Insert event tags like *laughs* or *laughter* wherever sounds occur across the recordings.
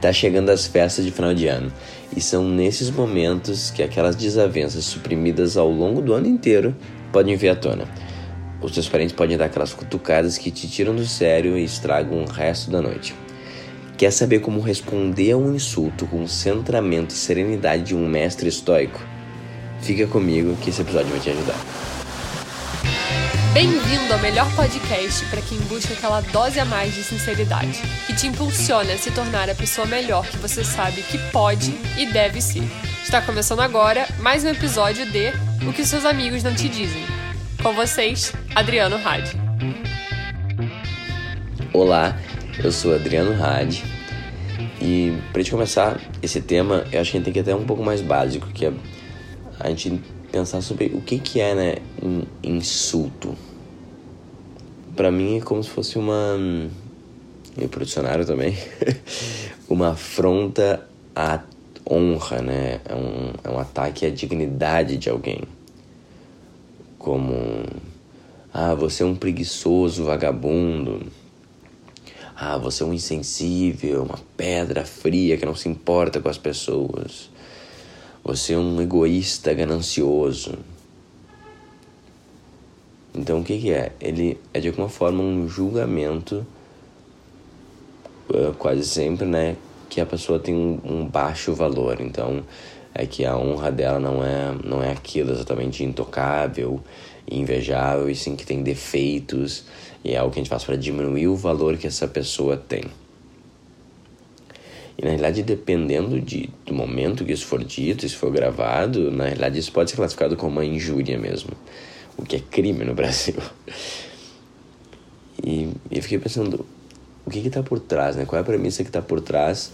Tá chegando as festas de final de ano e são nesses momentos que aquelas desavenças suprimidas ao longo do ano inteiro podem vir à tona. Os teus parentes podem dar aquelas cutucadas que te tiram do sério e estragam o resto da noite. Quer saber como responder a um insulto com centramento e serenidade de um mestre estoico? Fica comigo que esse episódio vai te ajudar. Bem-vindo ao melhor podcast para quem busca aquela dose a mais de sinceridade, que te impulsiona a se tornar a pessoa melhor que você sabe que pode e deve ser. Está começando agora mais um episódio de O que seus amigos não te dizem. Com vocês, Adriano Hadi. Olá, eu sou Adriano Hadi e para gente começar esse tema, eu acho que a gente tem que ir até um pouco mais básico, que é a gente pensar sobre o que, que é né, um insulto. Para mim é como se fosse uma. E pro dicionário também. *laughs* uma afronta à honra, né? É um, é um ataque à dignidade de alguém. Como. Ah, você é um preguiçoso vagabundo. Ah, você é um insensível, uma pedra fria que não se importa com as pessoas. Você é um egoísta ganancioso. Então o que, que é? Ele é de alguma forma um julgamento, uh, quase sempre, né? Que a pessoa tem um, baixo valor. Então é que a honra dela não é, não é aquilo exatamente intocável, invejável, e sim que tem defeitos. E é algo que a gente faz para diminuir o valor que essa pessoa tem. E na realidade, dependendo de, do momento que isso for dito, isso for gravado, na realidade isso pode ser classificado como uma injúria mesmo, o que é crime no *laughs* Brasil. E, e eu fiquei pensando, o que está por trás, né? Qual é a premissa que está por trás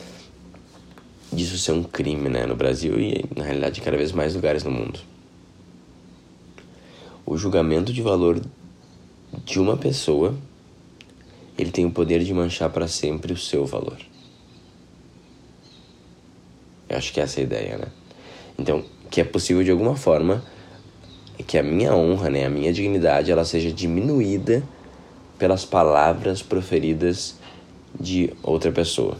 disso ser um crime, né? No Brasil e na realidade em cada vez mais lugares no mundo. O julgamento de valor de uma pessoa, ele tem o poder de manchar para sempre o seu valor. Acho que essa é a ideia, né? Então, que é possível de alguma forma que a minha honra, né, a minha dignidade, ela seja diminuída pelas palavras proferidas de outra pessoa,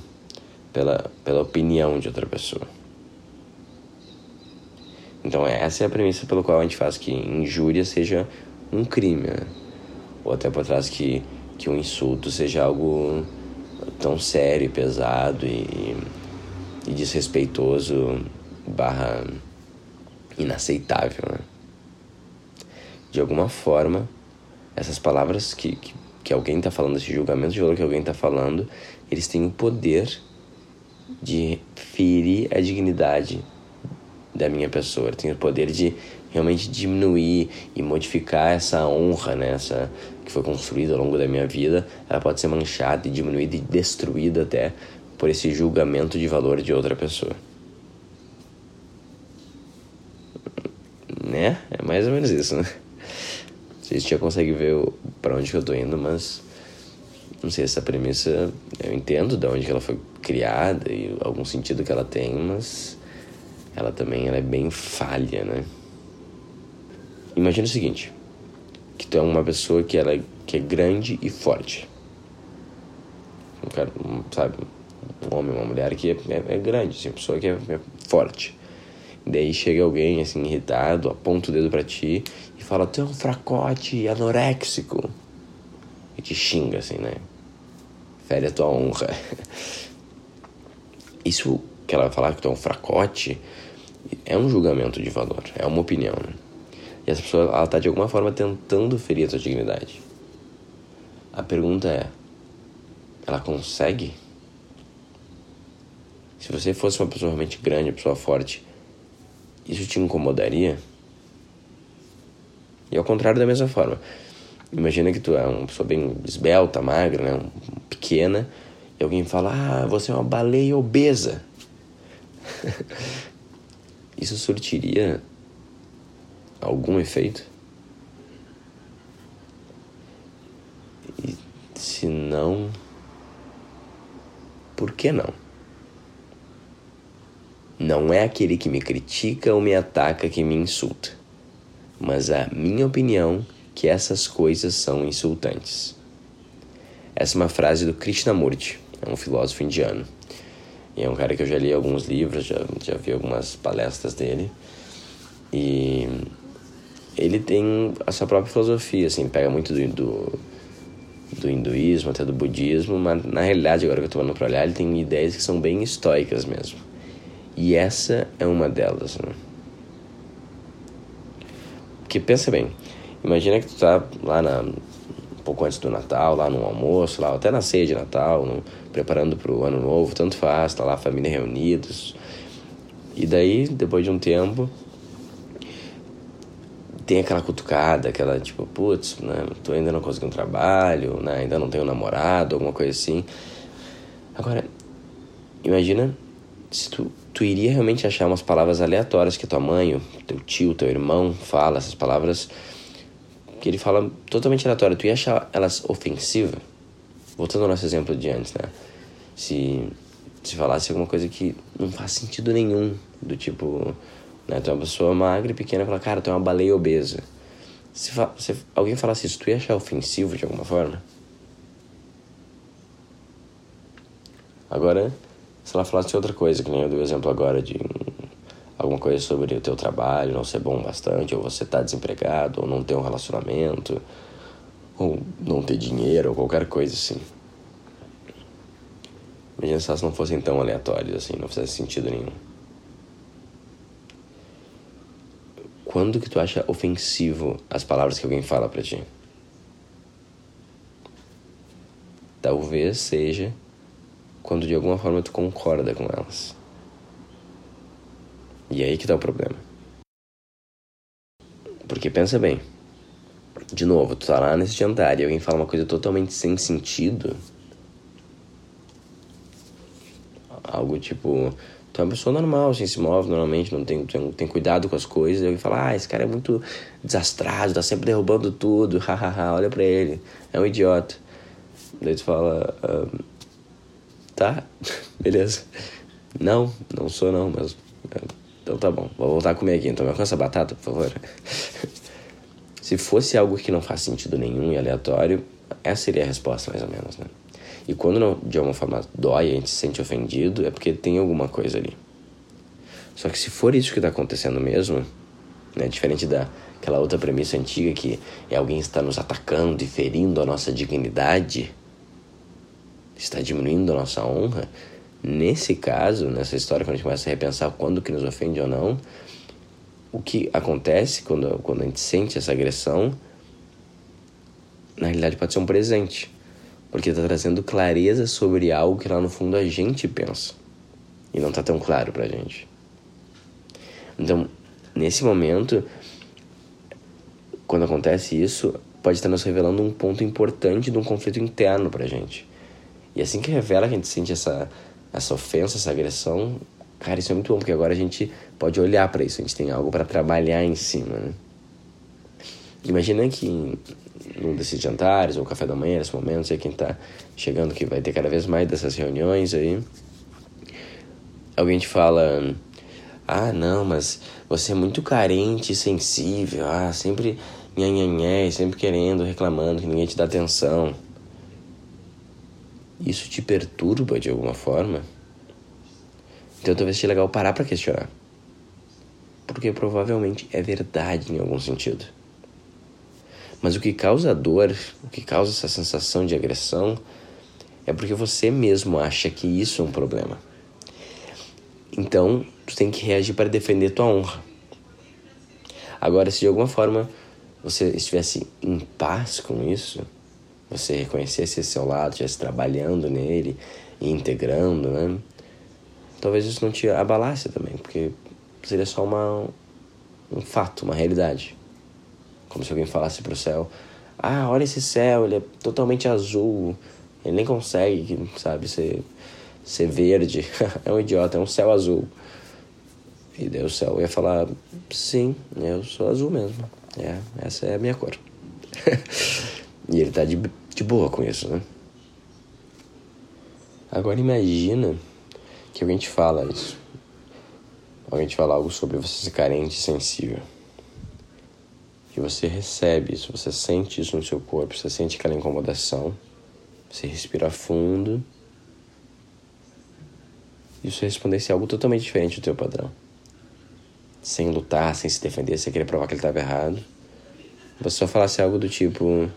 pela, pela opinião de outra pessoa. Então, essa é a premissa pela qual a gente faz que injúria seja um crime, né? ou até por trás que, que um insulto seja algo tão sério pesado e e desrespeitoso barra inaceitável, né? De alguma forma, essas palavras que, que, que alguém está falando, esse julgamento de valor que alguém está falando, eles têm o poder de ferir a dignidade da minha pessoa, tem o poder de realmente diminuir e modificar essa honra, né, essa que foi construída ao longo da minha vida, ela pode ser manchada e diminuída e destruída até por esse julgamento de valor de outra pessoa. Né? É mais ou menos isso, né? Vocês já conseguem ver para onde eu tô indo, mas não sei essa premissa eu entendo de onde ela foi criada e algum sentido que ela tem, mas ela também ela é bem falha, né? Imagina o seguinte, que tu é uma pessoa que ela que é grande e forte. Um cara, sabe, um homem, uma mulher que é, é, é grande, assim, uma pessoa que é, é forte. Daí chega alguém assim irritado, aponta o dedo para ti e fala: "Tu é um fracote anoréxico". E te xinga assim, né? Fere a tua honra. *laughs* Isso que ela vai falar que tu é um fracote é um julgamento de valor, é uma opinião. Né? E essa pessoa ela tá de alguma forma tentando ferir a tua dignidade. A pergunta é: ela consegue? Se você fosse uma pessoa realmente grande, uma pessoa forte, isso te incomodaria? E ao contrário da mesma forma. Imagina que tu é uma pessoa bem esbelta, magra, né? pequena, e alguém fala, ah, você é uma baleia obesa. *laughs* isso surtiria algum efeito? E se não, por que não? Não é aquele que me critica ou me ataca que me insulta, mas a minha opinião que essas coisas são insultantes. Essa é uma frase do Krishnamurti, é um filósofo indiano. E é um cara que eu já li alguns livros, já, já vi algumas palestras dele. E ele tem a sua própria filosofia, assim, pega muito do, do, do hinduísmo, até do budismo, mas na realidade, agora que eu tô falando pra olhar, ele tem ideias que são bem estoicas mesmo. E essa é uma delas, né? Porque pensa bem, imagina que tu tá lá na, um pouco antes do Natal, lá no almoço, lá até na ceia de Natal, no, preparando pro ano novo, tanto faz, tá lá a família reunidos. E daí, depois de um tempo, tem aquela cutucada, aquela tipo, putz, né, tu ainda não conseguiu um trabalho, né, ainda não tenho namorado, alguma coisa assim. Agora, imagina se tu, tu iria realmente achar umas palavras aleatórias que tua mãe, teu tio, teu irmão fala, essas palavras que ele fala totalmente aleatório, tu ia achar elas ofensivas? Voltando ao nosso exemplo de antes, né? Se, se falasse alguma coisa que não faz sentido nenhum, do tipo, né? Tu é uma pessoa magra e pequena e fala, cara, tu é uma baleia obesa. Se, se alguém falasse isso, tu ia achar ofensivo de alguma forma? Agora, se ela falasse outra coisa, que nem eu dei o exemplo agora de alguma coisa sobre o teu trabalho não ser bom bastante, ou você tá desempregado, ou não ter um relacionamento, ou não ter dinheiro, ou qualquer coisa assim. Imagina se elas não fossem tão aleatórias assim, não fizesse sentido nenhum. Quando que tu acha ofensivo as palavras que alguém fala para ti? Talvez seja quando de alguma forma tu concorda com elas. E é aí que tá o problema. Porque pensa bem. De novo, tu tá lá nesse jantar e alguém fala uma coisa totalmente sem sentido. Algo tipo, tu é uma pessoa normal, assim, se move normalmente, não tem, tem, tem cuidado com as coisas. E alguém fala, ah, esse cara é muito desastrado, tá sempre derrubando tudo, *laughs* hahaha, olha pra ele, é um idiota. Daí tu fala, um, Tá, *laughs* beleza. Não, não sou não, mas. Então tá bom, vou voltar a comer aqui. Então me alcança a batata, por favor. *laughs* Se fosse algo que não faz sentido nenhum e aleatório, essa seria a resposta, mais ou menos, né? E quando não, de alguma forma dói, a gente se sente ofendido, é porque tem alguma coisa ali. Só que se for isso que está acontecendo mesmo, né, diferente daquela outra premissa antiga que é alguém está nos atacando e ferindo a nossa dignidade, está diminuindo a nossa honra, nesse caso, nessa história, quando a gente começa a repensar quando que nos ofende ou não, o que acontece quando, quando a gente sente essa agressão, na realidade pode ser um presente, porque está trazendo clareza sobre algo que lá no fundo a gente pensa e não está tão claro para a gente. Então, nesse momento, quando acontece isso, pode estar nos revelando um ponto importante de um conflito interno para a gente e assim que revela que a gente sente essa, essa ofensa, essa agressão, cara, isso é muito bom, porque agora a gente pode olhar para isso, a gente tem algo para trabalhar em cima, né? Imagina que num desses jantares ou café da manhã, nesse momento, sei quem tá chegando que vai ter cada vez mais dessas reuniões aí, alguém te fala, ah, não, mas você é muito carente e sensível, ah, sempre nhanhanhé, sempre querendo, reclamando que ninguém te dá atenção isso te perturba de alguma forma, então talvez seja legal parar para questionar. Porque provavelmente é verdade em algum sentido. Mas o que causa dor, o que causa essa sensação de agressão, é porque você mesmo acha que isso é um problema. Então, tu tem que reagir para defender tua honra. Agora, se de alguma forma você estivesse em paz com isso, você reconhecesse esse seu lado, estivesse trabalhando nele integrando, né? Talvez isso não te abalasse também, porque seria só uma, um fato, uma realidade. Como se alguém falasse pro céu: Ah, olha esse céu, ele é totalmente azul, ele nem consegue, sabe, ser, ser verde. *laughs* é um idiota, é um céu azul. E daí o céu ia falar: Sim, eu sou azul mesmo. É, essa é a minha cor. *laughs* E ele tá de, de boa com isso, né? Agora imagina que alguém te fala isso. Alguém te fala algo sobre você ser carente e sensível. Que você recebe isso, você sente isso no seu corpo, você sente aquela incomodação. Você respira fundo. e você respondesse algo totalmente diferente do teu padrão. Sem lutar, sem se defender, sem querer provar que ele estava errado. Você só falasse algo do tipo: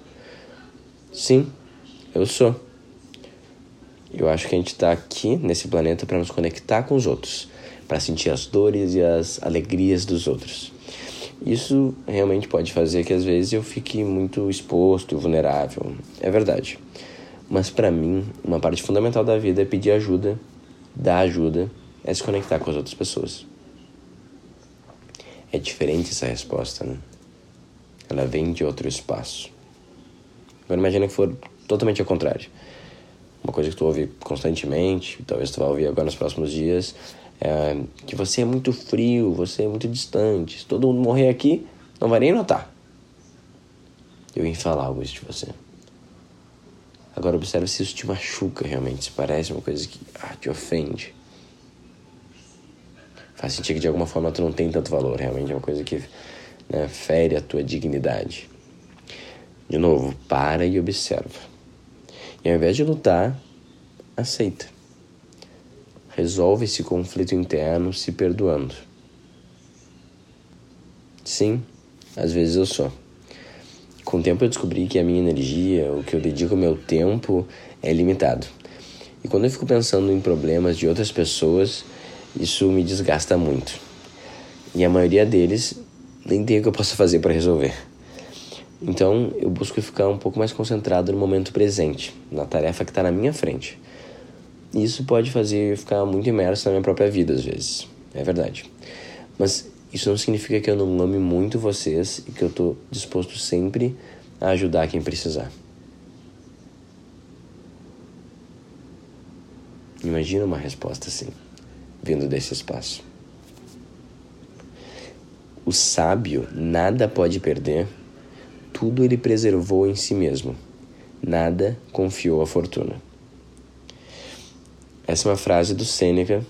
Sim, eu sou. Eu acho que a gente está aqui nesse planeta para nos conectar com os outros, para sentir as dores e as alegrias dos outros. Isso realmente pode fazer que às vezes eu fique muito exposto, vulnerável. É verdade. Mas para mim, uma parte fundamental da vida é pedir ajuda, dar ajuda, é se conectar com as outras pessoas. É diferente essa resposta, né? Ela vem de outro espaço. Agora imagina que for totalmente ao contrário. Uma coisa que tu ouve constantemente, talvez tu vá ouvir agora nos próximos dias, é que você é muito frio, você é muito distante. Se todo mundo morrer aqui, não vai nem notar. Eu vim falar algo isso de você. Agora observe se isso te machuca realmente, se parece uma coisa que ah, te ofende. Faz sentir que de alguma forma tu não tem tanto valor, realmente é uma coisa que né, fere a tua dignidade. De novo, para e observa. E ao invés de lutar, aceita. Resolve esse conflito interno se perdoando. Sim, às vezes eu sou. Com o tempo eu descobri que a minha energia, o que eu dedico ao meu tempo, é limitado. E quando eu fico pensando em problemas de outras pessoas, isso me desgasta muito. E a maioria deles nem tem o que eu possa fazer para resolver. Então eu busco ficar um pouco mais concentrado no momento presente, na tarefa que está na minha frente. Isso pode fazer eu ficar muito imerso na minha própria vida às vezes, é verdade. Mas isso não significa que eu não ame muito vocês e que eu estou disposto sempre a ajudar quem precisar. Imagina uma resposta assim, vindo desse espaço. O sábio nada pode perder, tudo ele preservou em si mesmo, nada confiou à fortuna. Essa é uma frase do Sêneca,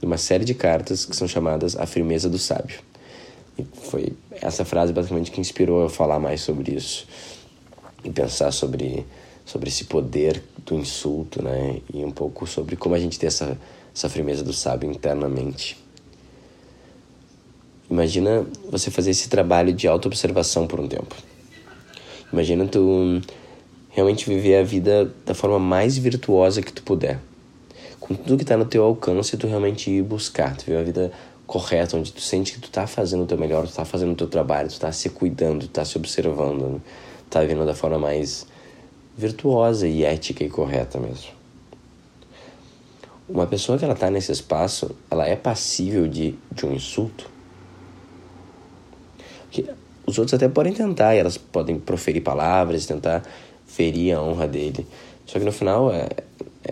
de uma série de cartas que são chamadas A Firmeza do Sábio. E foi essa frase basicamente que inspirou a falar mais sobre isso e pensar sobre, sobre esse poder do insulto, né? E um pouco sobre como a gente tem essa, essa firmeza do sábio internamente. Imagina você fazer esse trabalho de autoobservação por um tempo. Imagina tu realmente viver a vida da forma mais virtuosa que tu puder. Com tudo que está no teu alcance, tu realmente ir buscar, tu viver a vida correta, onde tu sente que tu tá fazendo o teu melhor, tu tá fazendo o teu trabalho, tu tá se cuidando, tu tá se observando, né? tá vivendo da forma mais virtuosa e ética e correta mesmo. Uma pessoa que ela tá nesse espaço, ela é passível de, de um insulto? Porque os outros até podem tentar, e elas podem proferir palavras, tentar ferir a honra dele. Só que no final, é,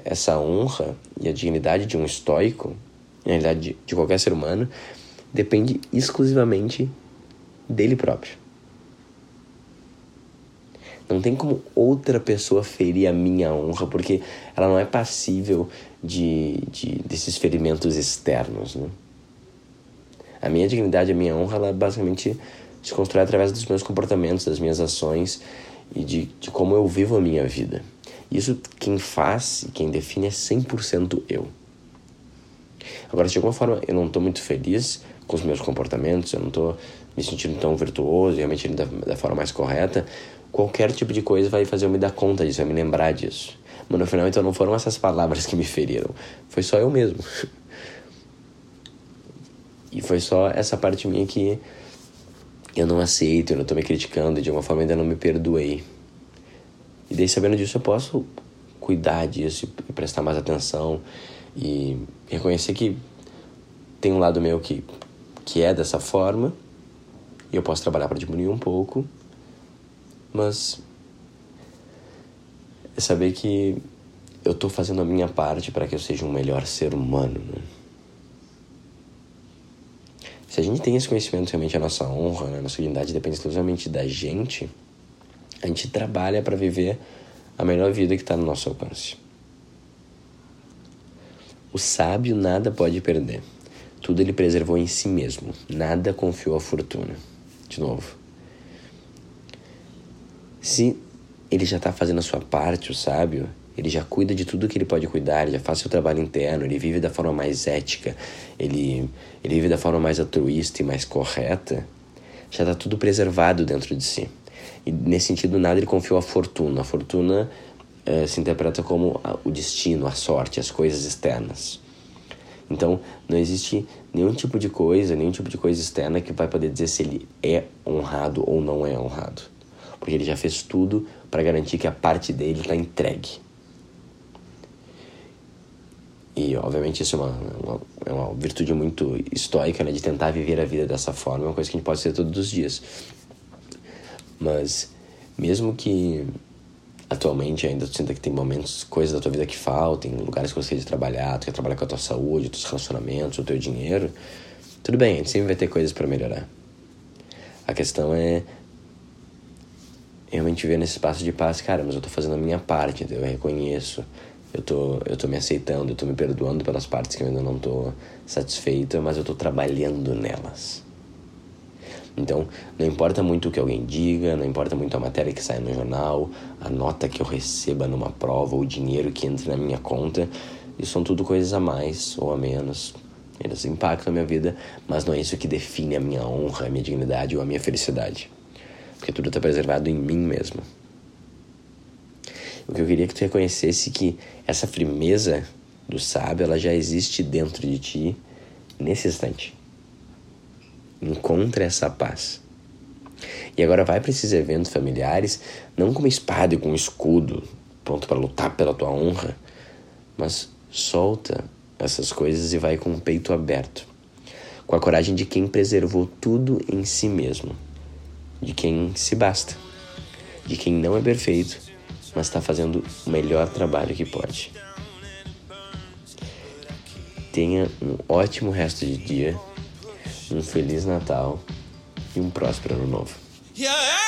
essa honra e a dignidade de um estoico, na realidade de, de qualquer ser humano, depende exclusivamente dele próprio. Não tem como outra pessoa ferir a minha honra, porque ela não é passível de, de desses ferimentos externos. Né? A minha dignidade, a minha honra, ela basicamente se constrói através dos meus comportamentos, das minhas ações e de, de como eu vivo a minha vida. Isso quem faz e quem define é 100% eu. Agora, de alguma forma, eu não estou muito feliz com os meus comportamentos, eu não estou me sentindo tão virtuoso, realmente da, da forma mais correta, qualquer tipo de coisa vai fazer eu me dar conta disso, vai me lembrar disso. Mas no final, então, não foram essas palavras que me feriram, foi só eu mesmo. *laughs* E foi só essa parte minha que eu não aceito, eu não estou me criticando, de alguma forma ainda não me perdoei. E daí, sabendo disso, eu posso cuidar disso e prestar mais atenção e reconhecer que tem um lado meu que, que é dessa forma e eu posso trabalhar para diminuir um pouco, mas é saber que eu estou fazendo a minha parte para que eu seja um melhor ser humano. Né? Se a gente tem esse conhecimento, realmente a nossa honra, né? a nossa dignidade depende exclusivamente da gente, a gente trabalha para viver a melhor vida que está no nosso alcance. O sábio nada pode perder. Tudo ele preservou em si mesmo. Nada confiou à fortuna. De novo. Se ele já está fazendo a sua parte, o sábio, ele já cuida de tudo que ele pode cuidar, ele já faz seu trabalho interno, ele vive da forma mais ética, ele, ele vive da forma mais altruísta e mais correta, já está tudo preservado dentro de si. E nesse sentido, nada ele confiou à fortuna. A fortuna eh, se interpreta como o destino, a sorte, as coisas externas. Então, não existe nenhum tipo de coisa, nenhum tipo de coisa externa que vai poder dizer se ele é honrado ou não é honrado. Porque ele já fez tudo para garantir que a parte dele está entregue. E, obviamente, isso é uma, uma, é uma virtude muito estoica, né? De tentar viver a vida dessa forma. É uma coisa que a gente pode ser todos os dias. Mas, mesmo que atualmente ainda tu sinta que tem momentos, coisas da tua vida que faltem, lugares que você quer trabalhar, tu quer trabalhar com a tua saúde, teus relacionamentos, o teu dinheiro, tudo bem, a gente sempre vai ter coisas para melhorar. A questão é realmente ver nesse espaço de paz, cara, mas eu tô fazendo a minha parte, eu reconheço, eu tô, eu tô me aceitando, eu tô me perdoando pelas partes que eu ainda não tô satisfeita, mas eu tô trabalhando nelas. Então, não importa muito o que alguém diga, não importa muito a matéria que sai no jornal, a nota que eu receba numa prova, o dinheiro que entra na minha conta, isso são tudo coisas a mais ou a menos. Eles impactam a minha vida, mas não é isso que define a minha honra, a minha dignidade ou a minha felicidade. Porque tudo está preservado em mim mesmo. O que eu queria que tu reconhecesse que essa firmeza do sábio, ela já existe dentro de ti nesse instante. Encontre essa paz. E agora vai para esses eventos familiares, não com uma espada e com um escudo, pronto para lutar pela tua honra, mas solta essas coisas e vai com o peito aberto, com a coragem de quem preservou tudo em si mesmo, de quem se basta, de quem não é perfeito, mas está fazendo o melhor trabalho que pode. Tenha um ótimo resto de dia um Feliz Natal e um próspero Ano Novo. Yeah.